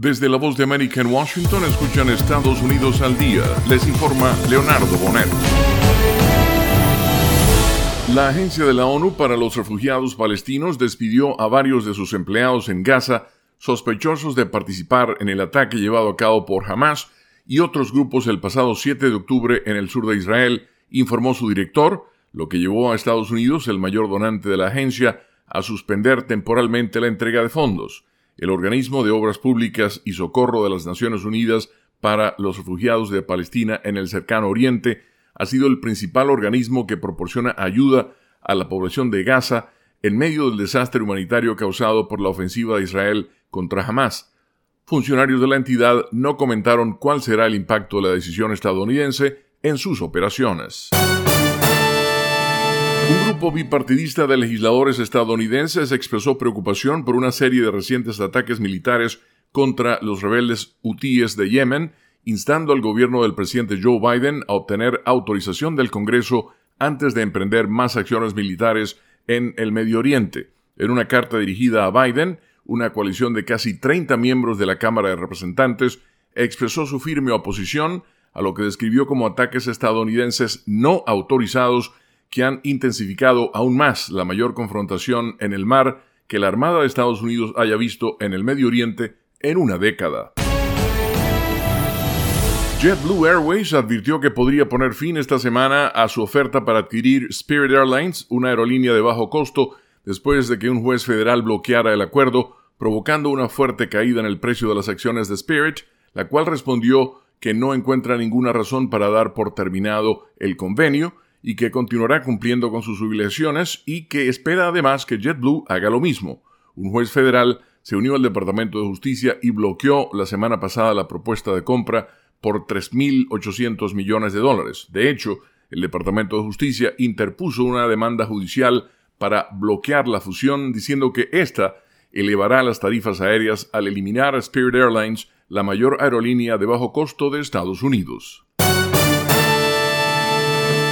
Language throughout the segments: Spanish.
Desde la voz de América en Washington escuchan Estados Unidos al día. Les informa Leonardo Bonet. La Agencia de la ONU para los Refugiados Palestinos despidió a varios de sus empleados en Gaza sospechosos de participar en el ataque llevado a cabo por Hamas y otros grupos el pasado 7 de octubre en el sur de Israel, informó su director, lo que llevó a Estados Unidos, el mayor donante de la agencia, a suspender temporalmente la entrega de fondos el Organismo de Obras Públicas y Socorro de las Naciones Unidas para los Refugiados de Palestina en el cercano Oriente, ha sido el principal organismo que proporciona ayuda a la población de Gaza en medio del desastre humanitario causado por la ofensiva de Israel contra Hamas. Funcionarios de la entidad no comentaron cuál será el impacto de la decisión estadounidense en sus operaciones. Un grupo bipartidista de legisladores estadounidenses expresó preocupación por una serie de recientes ataques militares contra los rebeldes hutíes de Yemen, instando al gobierno del presidente Joe Biden a obtener autorización del Congreso antes de emprender más acciones militares en el Medio Oriente. En una carta dirigida a Biden, una coalición de casi 30 miembros de la Cámara de Representantes expresó su firme oposición a lo que describió como ataques estadounidenses no autorizados que han intensificado aún más la mayor confrontación en el mar que la Armada de Estados Unidos haya visto en el Medio Oriente en una década. JetBlue Airways advirtió que podría poner fin esta semana a su oferta para adquirir Spirit Airlines, una aerolínea de bajo costo, después de que un juez federal bloqueara el acuerdo, provocando una fuerte caída en el precio de las acciones de Spirit, la cual respondió que no encuentra ninguna razón para dar por terminado el convenio y que continuará cumpliendo con sus obligaciones y que espera además que JetBlue haga lo mismo. Un juez federal se unió al Departamento de Justicia y bloqueó la semana pasada la propuesta de compra por 3.800 millones de dólares. De hecho, el Departamento de Justicia interpuso una demanda judicial para bloquear la fusión diciendo que ésta elevará las tarifas aéreas al eliminar a Spirit Airlines, la mayor aerolínea de bajo costo de Estados Unidos.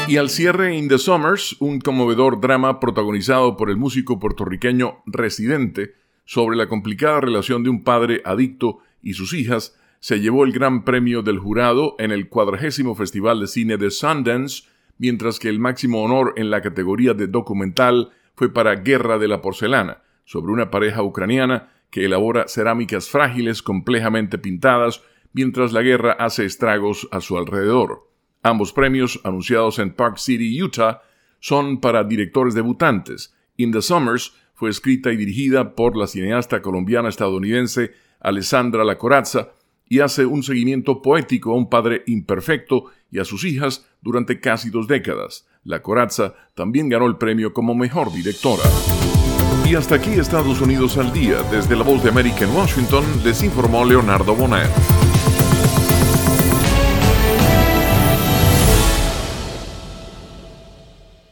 Y al cierre In the Summers, un conmovedor drama protagonizado por el músico puertorriqueño Residente sobre la complicada relación de un padre adicto y sus hijas, se llevó el gran premio del jurado en el cuadragésimo Festival de Cine de Sundance, mientras que el máximo honor en la categoría de documental fue para Guerra de la Porcelana, sobre una pareja ucraniana que elabora cerámicas frágiles complejamente pintadas mientras la guerra hace estragos a su alrededor. Ambos premios, anunciados en Park City, Utah, son para directores debutantes. In the Summers fue escrita y dirigida por la cineasta colombiana estadounidense Alessandra La Corazza y hace un seguimiento poético a un padre imperfecto y a sus hijas durante casi dos décadas. La Corazza también ganó el premio como mejor directora. Y hasta aquí Estados Unidos al día. Desde la voz de América en Washington les informó Leonardo Bonet.